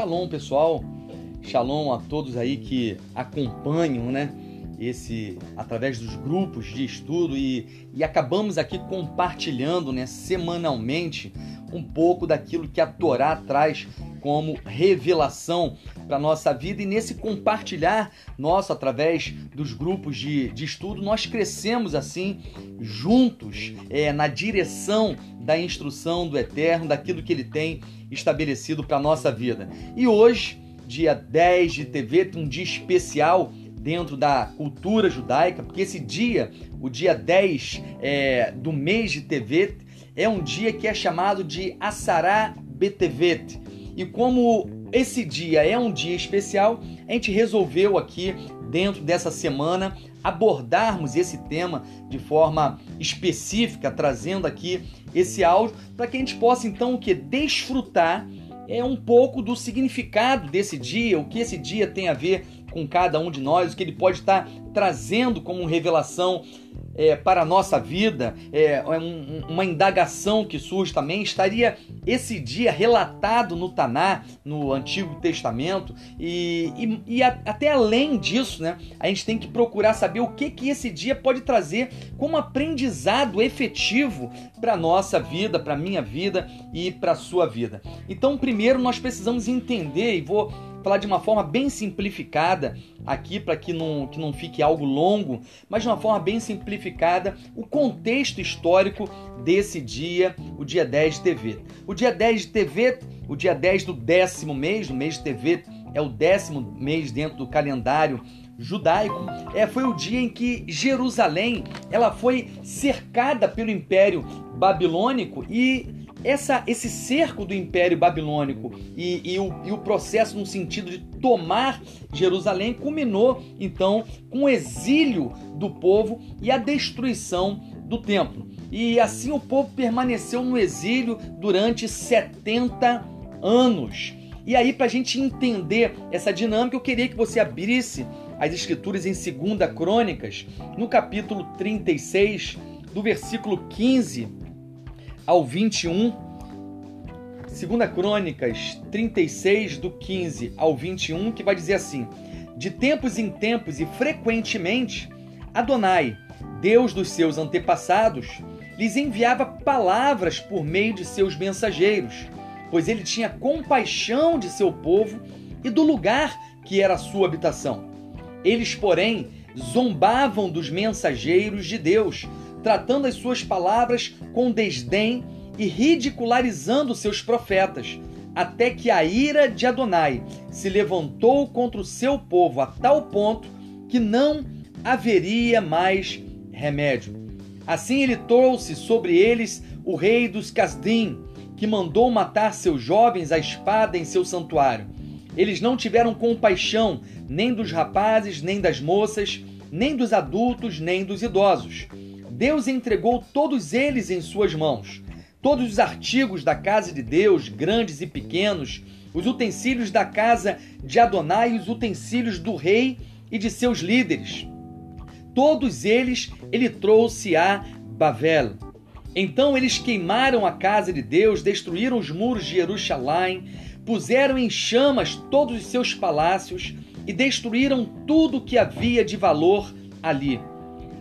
Shalom, pessoal. Shalom a todos aí que acompanham, né? Esse através dos grupos de estudo e, e acabamos aqui compartilhando, né, semanalmente um pouco daquilo que a Torá traz como revelação para nossa vida e nesse compartilhar nosso através dos grupos de, de estudo nós crescemos assim juntos é, na direção da instrução do Eterno, daquilo que Ele tem estabelecido para nossa vida. E hoje, dia 10 de TV, um dia especial dentro da cultura judaica, porque esse dia, o dia 10 é, do mês de TV, é um dia que é chamado de Assará Betevet. E como esse dia é um dia especial, a gente resolveu aqui, dentro dessa semana, abordarmos esse tema de forma específica, trazendo aqui esse áudio, para que a gente possa então o que? Desfrutar é um pouco do significado desse dia, o que esse dia tem a ver com cada um de nós, o que ele pode estar trazendo como revelação é, para a nossa vida, é, é um, uma indagação que surge também, estaria esse dia relatado no Taná, no Antigo Testamento, e, e, e a, até além disso, né, a gente tem que procurar saber o que, que esse dia pode trazer como aprendizado efetivo para a nossa vida, para a minha vida e para a sua vida. Então, primeiro nós precisamos entender, e vou falar de uma forma bem simplificada aqui para que não, que não fique algo longo, mas de uma forma bem simplificada o contexto histórico desse dia, o dia 10 de TV. O dia 10 de TV, o dia 10 do décimo mês, o mês de TV é o décimo mês dentro do calendário judaico, é, foi o dia em que Jerusalém ela foi cercada pelo Império Babilônico e essa, esse cerco do Império Babilônico e, e, o, e o processo no sentido de tomar Jerusalém culminou então com o exílio do povo e a destruição do templo. E assim o povo permaneceu no exílio durante 70 anos. E aí, para a gente entender essa dinâmica, eu queria que você abrisse as escrituras em 2 Crônicas, no capítulo 36, do versículo 15 ao 21. 2 Crônicas 36, do 15 ao 21, que vai dizer assim: De tempos em tempos e frequentemente, Adonai, Deus dos seus antepassados, lhes enviava palavras por meio de seus mensageiros, pois ele tinha compaixão de seu povo e do lugar que era a sua habitação. Eles, porém, zombavam dos mensageiros de Deus, tratando as suas palavras com desdém e ridicularizando seus profetas, até que a ira de Adonai se levantou contra o seu povo a tal ponto que não haveria mais remédio. Assim ele trouxe sobre eles o rei dos Casdim, que mandou matar seus jovens à espada em seu santuário. Eles não tiveram compaixão nem dos rapazes, nem das moças, nem dos adultos, nem dos idosos Deus entregou todos eles em suas mãos. Todos os artigos da casa de Deus, grandes e pequenos, os utensílios da casa de Adonai os utensílios do rei e de seus líderes. Todos eles ele trouxe a Bavel. Então eles queimaram a casa de Deus, destruíram os muros de Jerusalém, puseram em chamas todos os seus palácios e destruíram tudo que havia de valor ali.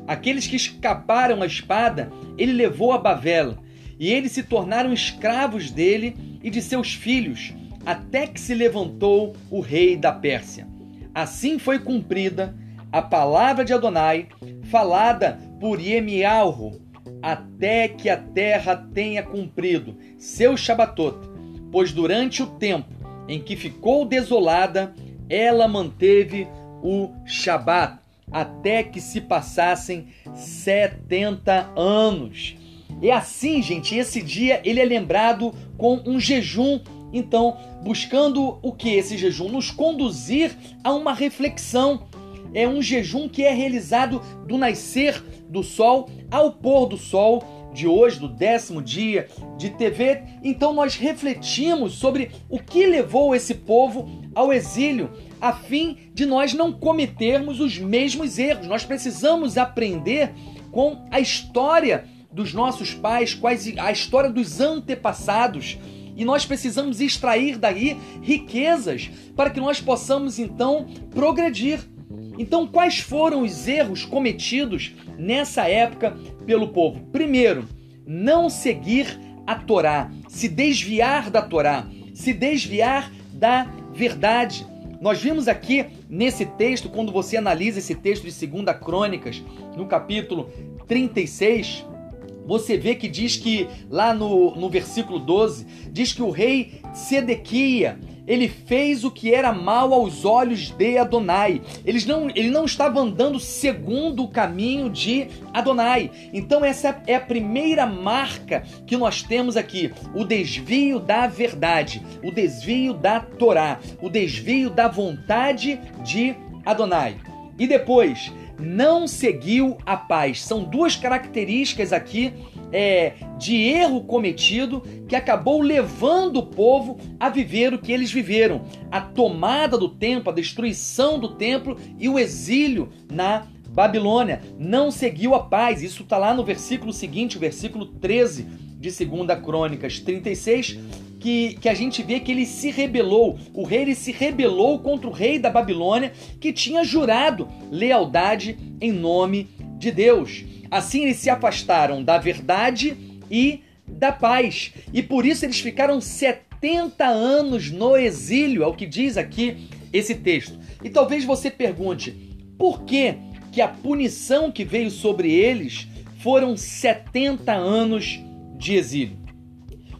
Aqueles que escaparam à espada, ele levou a Bavel, e eles se tornaram escravos dele e de seus filhos, até que se levantou o rei da Pérsia. Assim foi cumprida a palavra de Adonai, falada por Yemialro, até que a terra tenha cumprido seu Shabatot, pois durante o tempo em que ficou desolada, ela manteve o Shabat até que se passassem 70 anos. E assim, gente, esse dia ele é lembrado com um jejum, então, buscando o que esse jejum nos conduzir a uma reflexão. É um jejum que é realizado do nascer do sol ao pôr do sol de hoje, do décimo dia de TV. Então nós refletimos sobre o que levou esse povo ao exílio, a fim de nós não cometermos os mesmos erros. Nós precisamos aprender com a história dos nossos pais, quais a história dos antepassados e nós precisamos extrair daí riquezas para que nós possamos então progredir. Então, quais foram os erros cometidos nessa época pelo povo? Primeiro, não seguir a Torá, se desviar da Torá, se desviar da verdade. Nós vimos aqui nesse texto, quando você analisa esse texto de 2 Crônicas, no capítulo 36, você vê que diz que, lá no, no versículo 12, diz que o rei Sedequia, ele fez o que era mal aos olhos de Adonai. Eles não, ele não estava andando segundo o caminho de Adonai. Então, essa é a primeira marca que nós temos aqui: o desvio da verdade, o desvio da Torá, o desvio da vontade de Adonai. E depois, não seguiu a paz. São duas características aqui é, de erro cometido que acabou levando o povo a viver o que eles viveram: a tomada do templo, a destruição do templo e o exílio na Babilônia. Não seguiu a paz. Isso está lá no versículo seguinte, o versículo 13 de 2 Crônicas 36 que, que a gente vê que ele se rebelou. O rei ele se rebelou contra o rei da Babilônia que tinha jurado lealdade em nome de Deus. Assim eles se afastaram da verdade e da paz. E por isso eles ficaram 70 anos no exílio, é o que diz aqui esse texto. E talvez você pergunte: por que que a punição que veio sobre eles foram 70 anos de exílio?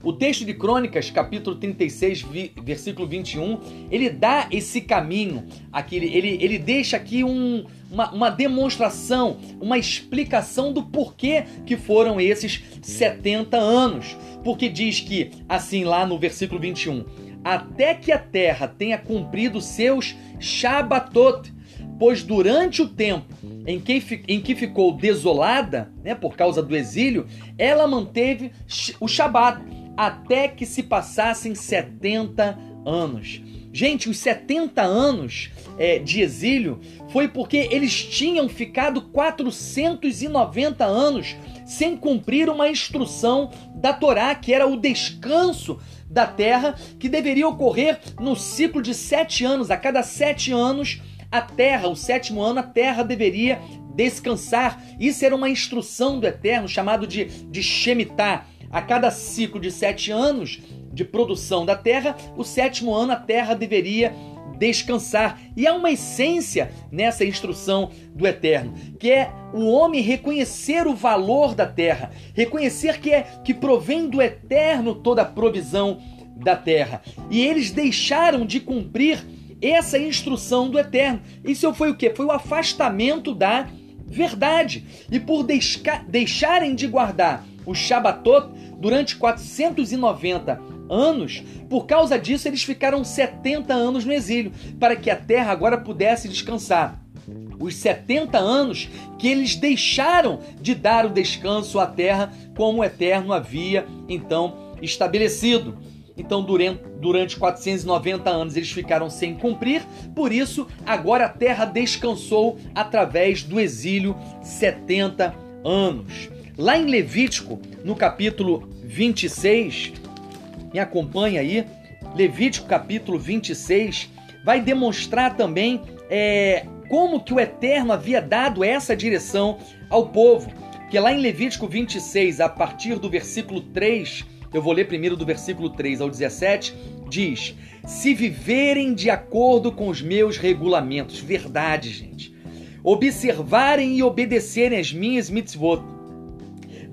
O texto de Crônicas, capítulo 36, versículo 21, ele dá esse caminho, aqui, ele, ele deixa aqui um, uma, uma demonstração, uma explicação do porquê que foram esses 70 anos. Porque diz que, assim lá no versículo 21, até que a terra tenha cumprido seus Shabatot, pois durante o tempo em que, em que ficou desolada, né, por causa do exílio, ela manteve o Shabat até que se passassem 70 anos. Gente, os 70 anos é, de exílio foi porque eles tinham ficado 490 anos sem cumprir uma instrução da Torá, que era o descanso da terra, que deveria ocorrer no ciclo de sete anos. A cada sete anos, a terra, o sétimo ano, a terra deveria descansar. Isso era uma instrução do Eterno, chamado de, de Shemitah a cada ciclo de sete anos de produção da terra, o sétimo ano a terra deveria descansar. E há uma essência nessa instrução do Eterno, que é o homem reconhecer o valor da terra, reconhecer que é que provém do Eterno toda a provisão da terra. E eles deixaram de cumprir essa instrução do Eterno. Isso foi o que? Foi o afastamento da verdade. E por deixarem de guardar o Shabatot durante 490 anos. Por causa disso, eles ficaram 70 anos no exílio, para que a terra agora pudesse descansar. Os 70 anos que eles deixaram de dar o descanso à terra, como o Eterno havia então estabelecido. Então, durante, durante 490 anos, eles ficaram sem cumprir, por isso, agora a terra descansou através do exílio 70 anos. Lá em Levítico, no capítulo 26, me acompanha aí, Levítico capítulo 26, vai demonstrar também é, como que o Eterno havia dado essa direção ao povo. Que lá em Levítico 26, a partir do versículo 3, eu vou ler primeiro do versículo 3 ao 17, diz: Se viverem de acordo com os meus regulamentos, verdade, gente, observarem e obedecerem as minhas mitzvot,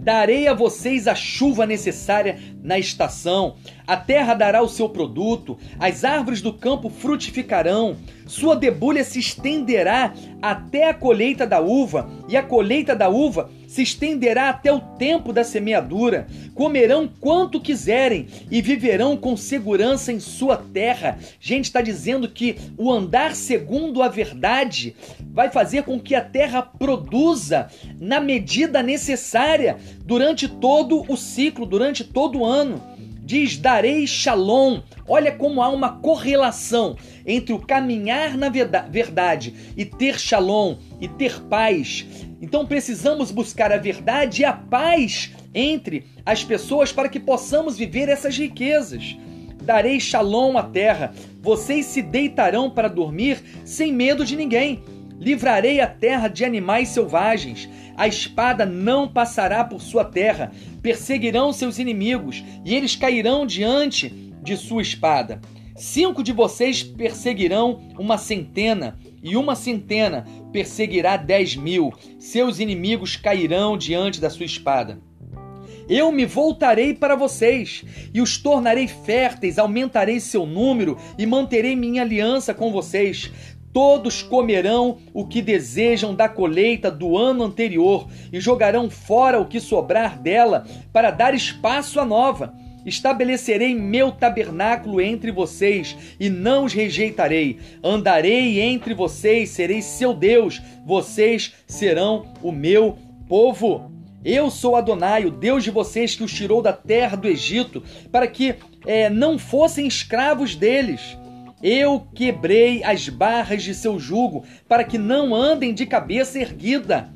Darei a vocês a chuva necessária na estação, a terra dará o seu produto, as árvores do campo frutificarão, sua debulha se estenderá até a colheita da uva, e a colheita da uva se estenderá até o tempo da semeadura. Comerão quanto quiserem e viverão com segurança em sua terra. Gente, está dizendo que o andar segundo a verdade vai fazer com que a terra produza na medida necessária durante todo o ciclo, durante todo o ano. Diz: darei shalom. Olha como há uma correlação entre o caminhar na verdade e ter shalom e ter paz. Então precisamos buscar a verdade e a paz entre as pessoas para que possamos viver essas riquezas. Darei shalom à terra, vocês se deitarão para dormir sem medo de ninguém. Livrarei a terra de animais selvagens, a espada não passará por sua terra, perseguirão seus inimigos e eles cairão diante de sua espada. Cinco de vocês perseguirão uma centena, e uma centena perseguirá dez mil. Seus inimigos cairão diante da sua espada. Eu me voltarei para vocês e os tornarei férteis, aumentarei seu número e manterei minha aliança com vocês. Todos comerão o que desejam da colheita do ano anterior e jogarão fora o que sobrar dela para dar espaço à nova. Estabelecerei meu tabernáculo entre vocês e não os rejeitarei. Andarei entre vocês, serei seu Deus, vocês serão o meu povo. Eu sou Adonai, o Deus de vocês que os tirou da terra do Egito, para que é, não fossem escravos deles. Eu quebrei as barras de seu jugo, para que não andem de cabeça erguida.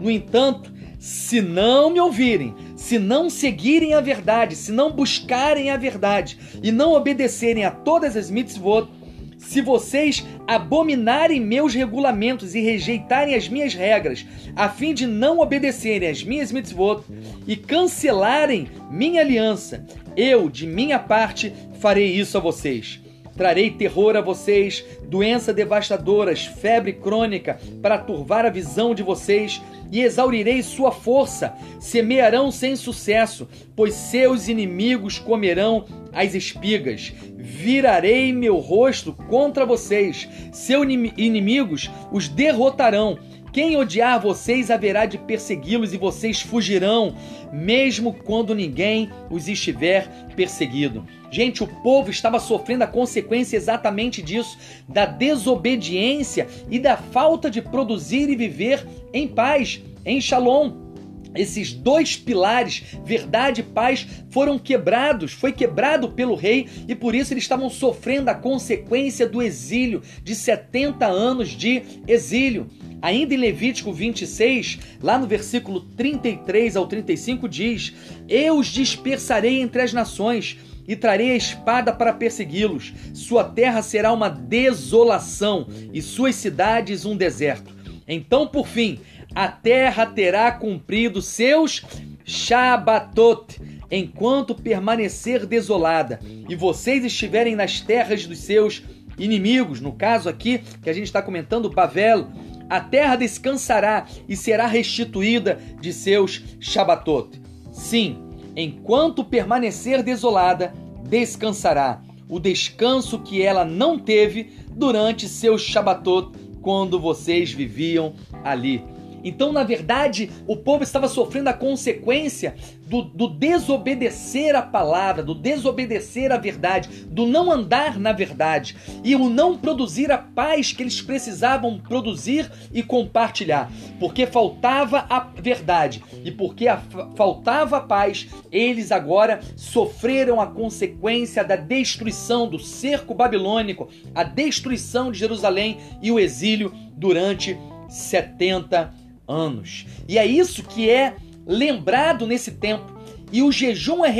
No entanto, se não me ouvirem, se não seguirem a verdade, se não buscarem a verdade e não obedecerem a todas as mitzvot, se vocês abominarem meus regulamentos e rejeitarem as minhas regras, a fim de não obedecerem às minhas mitzvot e cancelarem minha aliança, eu, de minha parte, farei isso a vocês. Trarei terror a vocês, doenças devastadoras, febre crônica, para turvar a visão de vocês, e exaurirei sua força. Semearão sem sucesso, pois seus inimigos comerão as espigas. Virarei meu rosto contra vocês, seus inimigos os derrotarão quem odiar vocês haverá de persegui-los e vocês fugirão, mesmo quando ninguém os estiver perseguido. Gente, o povo estava sofrendo a consequência exatamente disso, da desobediência e da falta de produzir e viver em paz, em shalom esses dois pilares, verdade e paz, foram quebrados, foi quebrado pelo rei e por isso eles estavam sofrendo a consequência do exílio, de 70 anos de exílio. Ainda em Levítico 26, lá no versículo 33 ao 35 diz: Eu os dispersarei entre as nações e trarei a espada para persegui-los. Sua terra será uma desolação e suas cidades um deserto. Então, por fim, a terra terá cumprido seus Shabatot, enquanto permanecer desolada, e vocês estiverem nas terras dos seus inimigos, no caso aqui que a gente está comentando, Bavel, a terra descansará e será restituída de seus Shabatot. Sim, enquanto permanecer desolada, descansará, o descanso que ela não teve durante seus Shabatot, quando vocês viviam ali. Então, na verdade, o povo estava sofrendo a consequência do, do, desobedecer a palavra, do desobedecer a verdade, do não andar na verdade e o não produzir a paz que eles precisavam produzir e compartilhar. Porque faltava a verdade e porque a, faltava a paz, eles agora sofreram a consequência da destruição do cerco babilônico, a destruição de Jerusalém e o exílio durante 70 anos anos. E é isso que é lembrado nesse tempo. E o jejum é,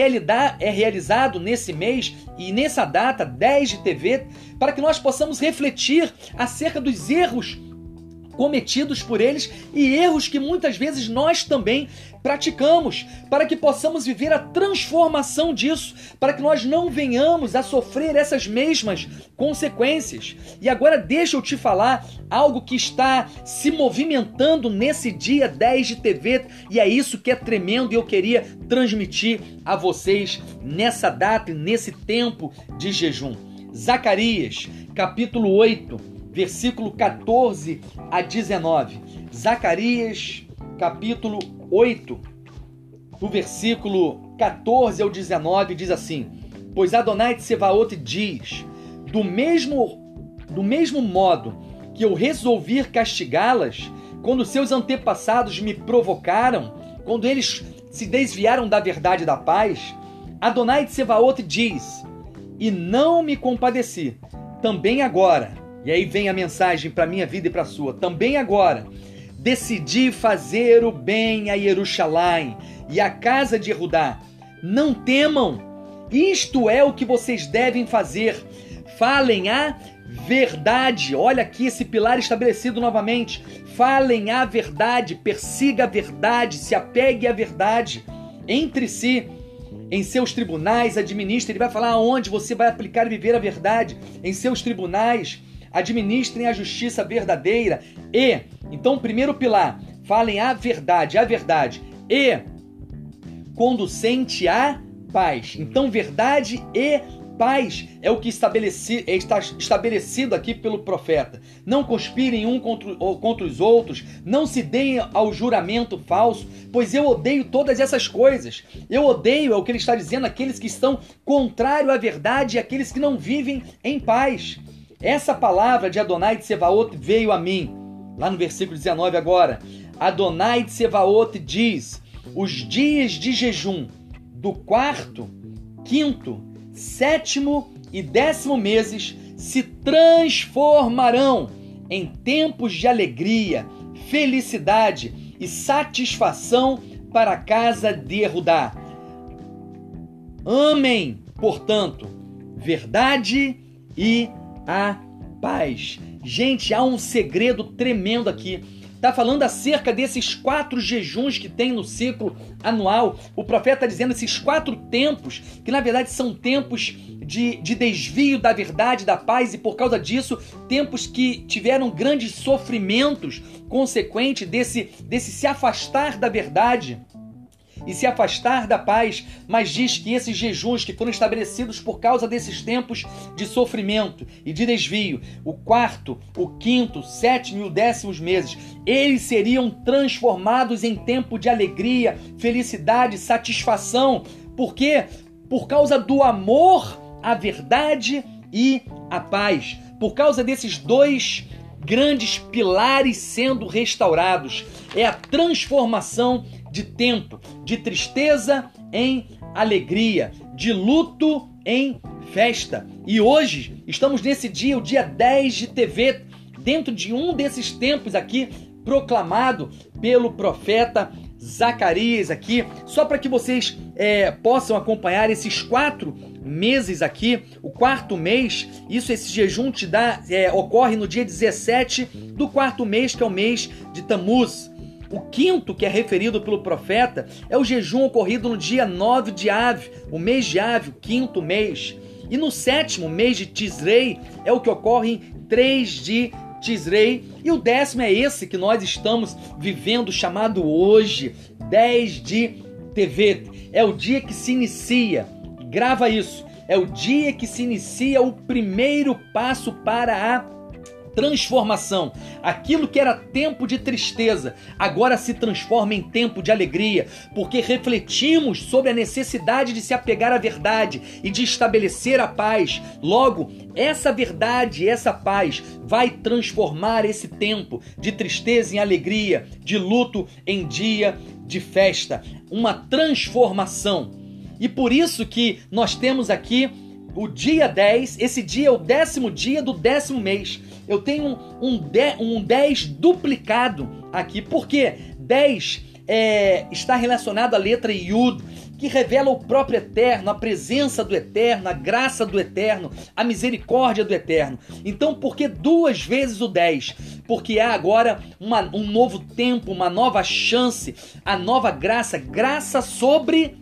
é realizado nesse mês e nessa data, 10 de TV, para que nós possamos refletir acerca dos erros cometidos por eles e erros que muitas vezes nós também praticamos, para que possamos viver a transformação disso, para que nós não venhamos a sofrer essas mesmas consequências. E agora deixa eu te falar algo que está se movimentando nesse dia 10 de TV e é isso que é tremendo e eu queria transmitir a vocês nessa data e nesse tempo de jejum. Zacarias, capítulo 8, versículo 14 a 19. Zacarias, capítulo 8, do versículo 14 ao 19, diz assim: Pois Adonai de Sevaot diz: Do mesmo, do mesmo modo que eu resolvi castigá-las, quando seus antepassados me provocaram, quando eles se desviaram da verdade da paz, Adonai de Sevaot diz: E não me compadeci. Também agora e aí vem a mensagem para minha vida e para a sua. Também agora, decidi fazer o bem a Jerusalém e a casa de Judá: Não temam, isto é o que vocês devem fazer. Falem a verdade. Olha aqui esse pilar estabelecido novamente. Falem a verdade, persiga a verdade, se apegue à verdade entre si. Em seus tribunais, administre. Ele vai falar aonde você vai aplicar e viver a verdade. Em seus tribunais, administrem a justiça verdadeira. E, então, primeiro pilar, falem a verdade, a verdade. E, conducente à paz. Então, verdade e paz é o que estabeleci, é, está estabelecido aqui pelo profeta. Não conspirem um contra, contra os outros, não se deem ao juramento falso, pois eu odeio todas essas coisas. Eu odeio, é o que ele está dizendo, aqueles que estão contrário à verdade e aqueles que não vivem em paz. Essa palavra de Adonai de Sevaot veio a mim, lá no versículo 19 agora. Adonai de Sevaot diz: os dias de jejum do quarto, quinto sétimo e décimo meses se transformarão em tempos de alegria, felicidade e satisfação para a casa de Erudá. Amém, portanto, verdade e a paz. Gente, há um segredo tremendo aqui está falando acerca desses quatro jejuns que tem no ciclo anual. O profeta está dizendo esses quatro tempos, que na verdade são tempos de, de desvio da verdade, da paz, e por causa disso, tempos que tiveram grandes sofrimentos consequente desse, desse se afastar da verdade e se afastar da paz, mas diz que esses jejuns que foram estabelecidos por causa desses tempos de sofrimento e de desvio, o quarto, o quinto, sétimo e o décimo meses, eles seriam transformados em tempo de alegria, felicidade, satisfação. Por quê? Por causa do amor à verdade e à paz. Por causa desses dois grandes pilares sendo restaurados. É a transformação de tempo, de tristeza em alegria, de luto em festa. E hoje estamos nesse dia, o dia 10 de TV, dentro de um desses tempos aqui proclamado pelo profeta Zacarias aqui, só para que vocês é, possam acompanhar esses quatro meses aqui, o quarto mês, isso esse jejum te dá, é, ocorre no dia 17 do quarto mês, que é o mês de Tamuz. O quinto, que é referido pelo profeta, é o jejum ocorrido no dia 9 de Ave, o mês de Ave, o quinto mês. E no sétimo mês de Tisrei é o que ocorre em 3 de Tisrei. E o décimo é esse que nós estamos vivendo, chamado hoje, 10 de Tevet. É o dia que se inicia, grava isso, é o dia que se inicia o primeiro passo para a transformação. Aquilo que era tempo de tristeza agora se transforma em tempo de alegria, porque refletimos sobre a necessidade de se apegar à verdade e de estabelecer a paz. Logo, essa verdade, essa paz vai transformar esse tempo de tristeza em alegria, de luto em dia de festa, uma transformação. E por isso que nós temos aqui o dia 10, esse dia é o décimo dia do décimo mês. Eu tenho um, de, um 10 duplicado aqui, porque 10 é, está relacionado à letra Yud, que revela o próprio Eterno, a presença do Eterno, a graça do Eterno, a misericórdia do Eterno. Então, por que duas vezes o 10? Porque há agora uma, um novo tempo, uma nova chance, a nova graça, graça sobre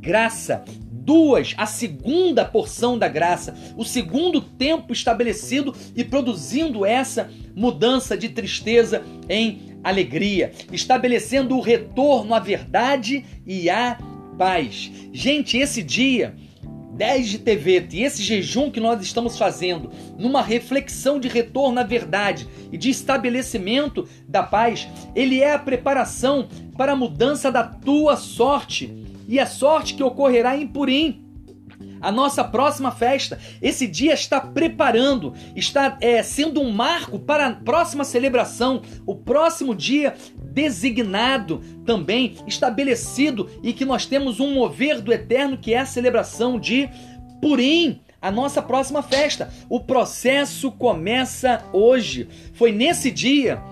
graça duas, a segunda porção da graça, o segundo tempo estabelecido e produzindo essa mudança de tristeza em alegria, estabelecendo o retorno à verdade e à paz. Gente, esse dia 10 de TV e esse jejum que nós estamos fazendo, numa reflexão de retorno à verdade e de estabelecimento da paz, ele é a preparação para a mudança da tua sorte e a sorte que ocorrerá em Purim. A nossa próxima festa, esse dia está preparando, está é, sendo um marco para a próxima celebração, o próximo dia designado também, estabelecido e que nós temos um mover do eterno que é a celebração de Purim a nossa próxima festa. O processo começa hoje. Foi nesse dia,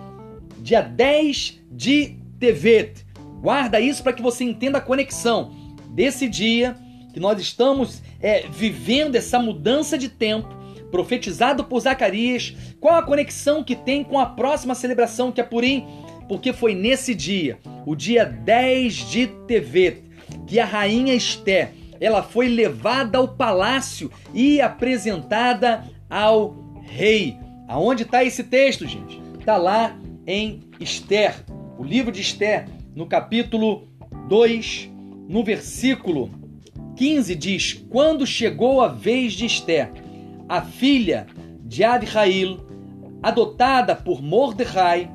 dia 10 de Tevet, Guarda isso para que você entenda a conexão desse dia que nós estamos é, vivendo essa mudança de tempo, profetizado por Zacarias. Qual a conexão que tem com a próxima celebração que é Purim? Porque foi nesse dia, o dia 10 de Tevet, que a rainha Esté, ela foi levada ao palácio e apresentada ao rei. Aonde está esse texto, gente? Está lá em Esther, o livro de Esther, no capítulo 2, no versículo 15 diz: Quando chegou a vez de Esther, a filha de Abihail, adotada por Mordecai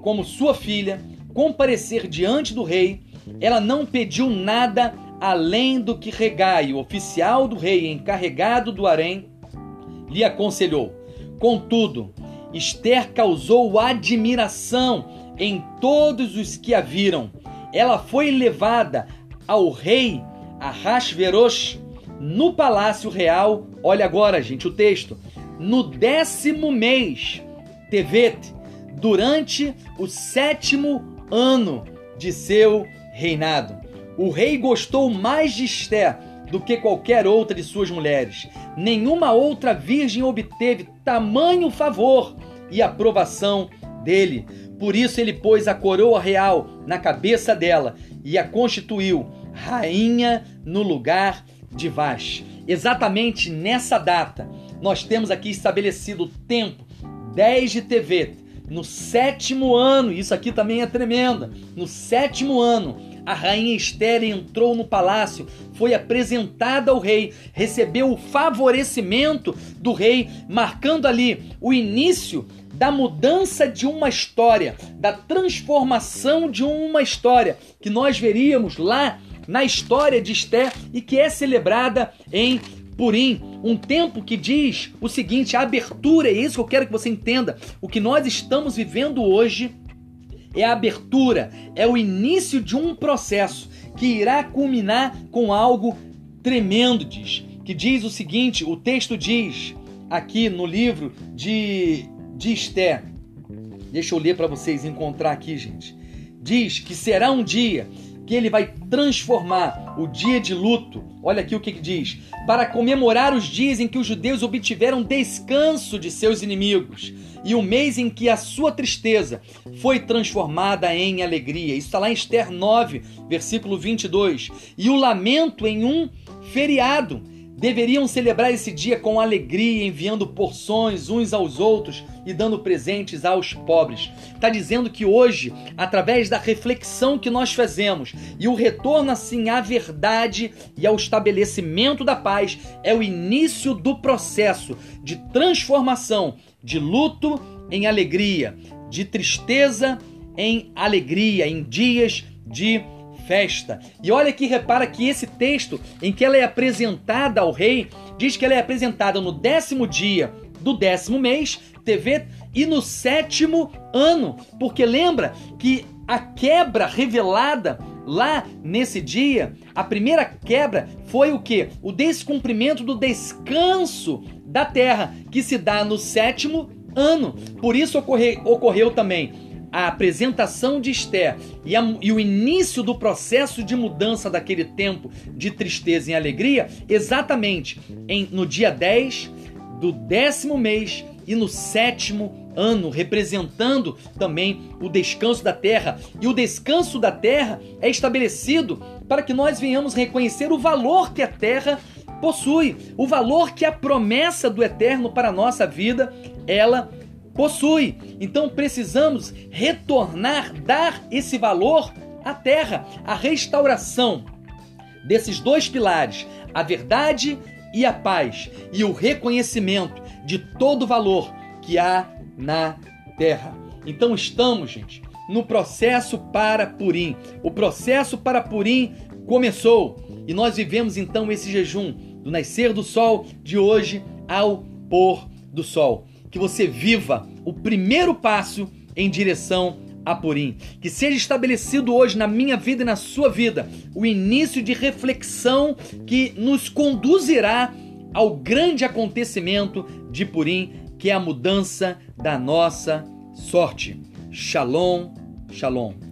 como sua filha, comparecer diante do rei, ela não pediu nada além do que Regai, o oficial do rei encarregado do harém, lhe aconselhou. Contudo, Esther causou admiração em todos os que a viram. Ela foi levada ao rei Ahasverosh no palácio real. Olha agora, gente, o texto. No décimo mês, Tevet, durante o sétimo ano de seu reinado. O rei gostou mais de Esther do que qualquer outra de suas mulheres. Nenhuma outra virgem obteve tamanho favor e aprovação dele. Por isso ele pôs a coroa real na cabeça dela e a constituiu rainha no lugar de Vaz. Exatamente nessa data, nós temos aqui estabelecido o tempo 10 de TV. No sétimo ano, isso aqui também é tremenda. No sétimo ano, a rainha Esther entrou no palácio, foi apresentada ao rei, recebeu o favorecimento do rei, marcando ali o início da mudança de uma história, da transformação de uma história que nós veríamos lá na história de Esther e que é celebrada em Purim, um tempo que diz o seguinte: a abertura, é isso que eu quero que você entenda. O que nós estamos vivendo hoje é a abertura, é o início de um processo que irá culminar com algo tremendo, diz. Que diz o seguinte: o texto diz aqui no livro de, de Esté. Deixa eu ler para vocês encontrar aqui, gente. Diz que será um dia que ele vai transformar o dia de luto. Olha aqui o que, que diz: para comemorar os dias em que os judeus obtiveram descanso de seus inimigos e o mês em que a sua tristeza foi transformada em alegria. Isso está lá em Esther 9, versículo 22. E o lamento em um feriado deveriam celebrar esse dia com alegria, enviando porções uns aos outros e dando presentes aos pobres. Está dizendo que hoje, através da reflexão que nós fazemos e o retorno assim à verdade e ao estabelecimento da paz, é o início do processo de transformação de luto em alegria, de tristeza em alegria, em dias de festa. E olha que repara que esse texto em que ela é apresentada ao rei, diz que ela é apresentada no décimo dia do décimo mês, TV, e no sétimo ano. Porque lembra que a quebra revelada lá nesse dia, a primeira quebra foi o que? O descumprimento do descanso da terra, que se dá no sétimo ano. Por isso ocorre, ocorreu também a apresentação de Esther e, e, o início do processo de mudança daquele tempo de tristeza em alegria, exatamente em, no dia 10 do décimo mês e no sétimo ano, representando também o descanso da terra. E o descanso da terra é estabelecido para que nós venhamos reconhecer o valor que a terra possui, o valor que a promessa do eterno para a nossa vida ela possui. Então precisamos retornar, dar esse valor à terra, a restauração desses dois pilares, a verdade e a paz, e o reconhecimento de todo o valor que há na terra. Então estamos, gente, no processo para Purim. O processo para Purim começou e nós vivemos então esse jejum do nascer do sol de hoje ao pôr do sol que você viva o primeiro passo em direção a Purim. Que seja estabelecido hoje na minha vida e na sua vida o início de reflexão que nos conduzirá ao grande acontecimento de Purim, que é a mudança da nossa sorte. Shalom, shalom.